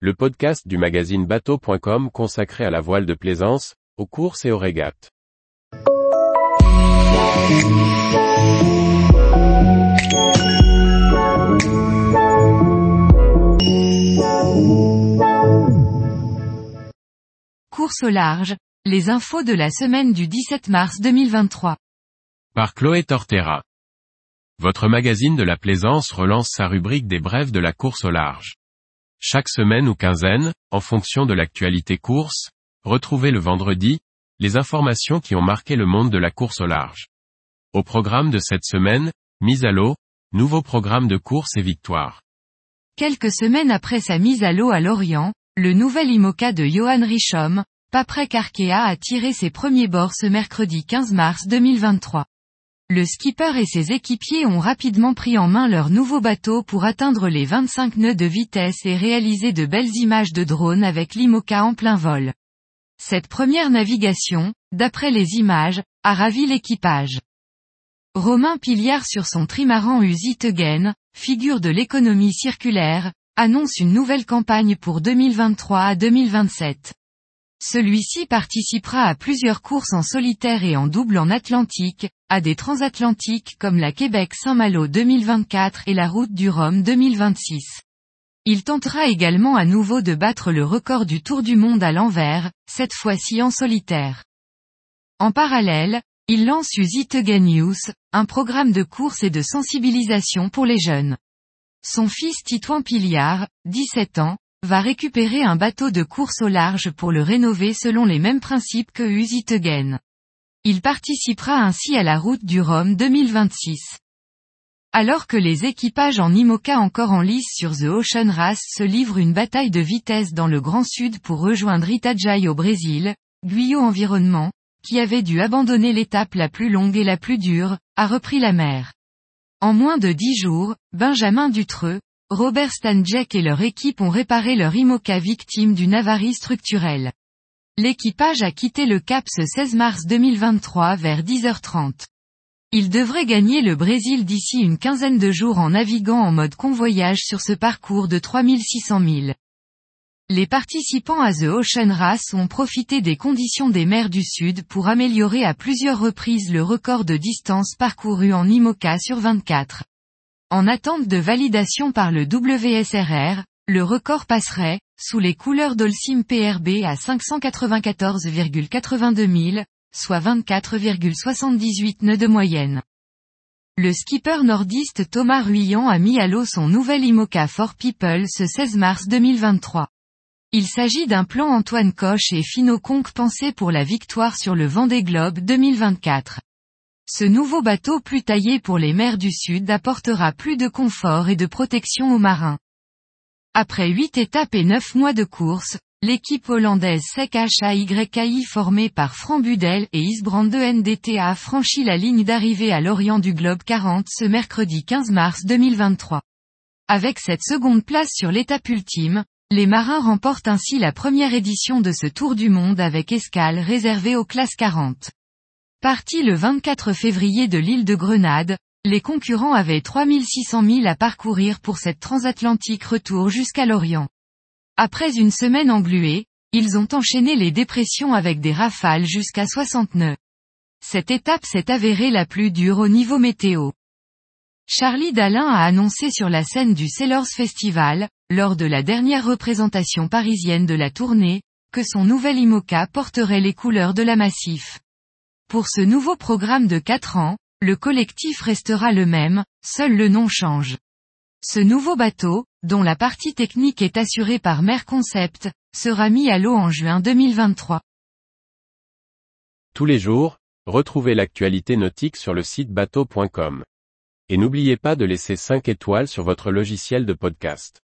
le podcast du magazine bateau.com consacré à la voile de plaisance, aux courses et aux régates. Course au large, les infos de la semaine du 17 mars 2023. Par Chloé Tortera. Votre magazine de la plaisance relance sa rubrique des brèves de la course au large. Chaque semaine ou quinzaine, en fonction de l'actualité course, retrouvez le vendredi, les informations qui ont marqué le monde de la course au large. Au programme de cette semaine, mise à l'eau, nouveau programme de course et victoire. Quelques semaines après sa mise à l'eau à Lorient, le nouvel IMOCA de Johan Richom, Paprec Arkea a tiré ses premiers bords ce mercredi 15 mars 2023. Le skipper et ses équipiers ont rapidement pris en main leur nouveau bateau pour atteindre les 25 nœuds de vitesse et réaliser de belles images de drone avec l'IMOCA en plein vol. Cette première navigation, d'après les images, a ravi l'équipage. Romain Piliard sur son trimaran Usitegen, figure de l'économie circulaire, annonce une nouvelle campagne pour 2023 à 2027. Celui-ci participera à plusieurs courses en solitaire et en double en Atlantique, à des transatlantiques comme la Québec-Saint-Malo 2024 et la route du Rhum 2026. Il tentera également à nouveau de battre le record du Tour du Monde à l'envers, cette fois-ci en solitaire. En parallèle, il lance Usitegen News, un programme de course et de sensibilisation pour les jeunes. Son fils Titouan Piliard, 17 ans, va récupérer un bateau de course au large pour le rénover selon les mêmes principes que Usitegen. Il participera ainsi à la route du Rhum 2026. Alors que les équipages en IMOCA encore en lice sur The Ocean Race se livrent une bataille de vitesse dans le Grand Sud pour rejoindre Itajaí au Brésil, Guyot Environnement, qui avait dû abandonner l'étape la plus longue et la plus dure, a repris la mer. En moins de dix jours, Benjamin Dutreux, Robert Stanjek et leur équipe ont réparé leur IMOCA victime d'une avarie structurelle. L'équipage a quitté le Cap ce 16 mars 2023 vers 10h30. Il devrait gagner le Brésil d'ici une quinzaine de jours en naviguant en mode convoyage sur ce parcours de 3600 milles. Les participants à The Ocean Race ont profité des conditions des mers du Sud pour améliorer à plusieurs reprises le record de distance parcourue en IMOCA sur 24. En attente de validation par le WSRR, le record passerait, sous les couleurs d'Olsim PRB à 594,82 milles, soit 24,78 nœuds de moyenne. Le skipper nordiste Thomas Ruyant a mis à l'eau son nouvel IMOCA for People ce 16 mars 2023. Il s'agit d'un plan Antoine Coche et Fino Conque pensé pour la victoire sur le Vendée Globe 2024. Ce nouveau bateau plus taillé pour les mers du Sud apportera plus de confort et de protection aux marins. Après huit étapes et neuf mois de course, l'équipe hollandaise SEC HAYKI formée par Franck Budel et Isbrand de NDT a franchi la ligne d'arrivée à l'Orient du Globe 40 ce mercredi 15 mars 2023. Avec cette seconde place sur l'étape ultime, les marins remportent ainsi la première édition de ce Tour du Monde avec escale réservée aux classes 40. Parti le 24 février de l'île de Grenade, les concurrents avaient 3600 milles à parcourir pour cette transatlantique retour jusqu'à l'Orient. Après une semaine engluée, ils ont enchaîné les dépressions avec des rafales jusqu'à 60 nœuds. Cette étape s'est avérée la plus dure au niveau météo. Charlie Dalin a annoncé sur la scène du Sailors Festival, lors de la dernière représentation parisienne de la tournée, que son nouvel IMOCA porterait les couleurs de la Massif. Pour ce nouveau programme de 4 ans, le collectif restera le même, seul le nom change. Ce nouveau bateau, dont la partie technique est assurée par Merconcept, sera mis à l'eau en juin 2023. Tous les jours, retrouvez l'actualité nautique sur le site bateau.com. Et n'oubliez pas de laisser 5 étoiles sur votre logiciel de podcast.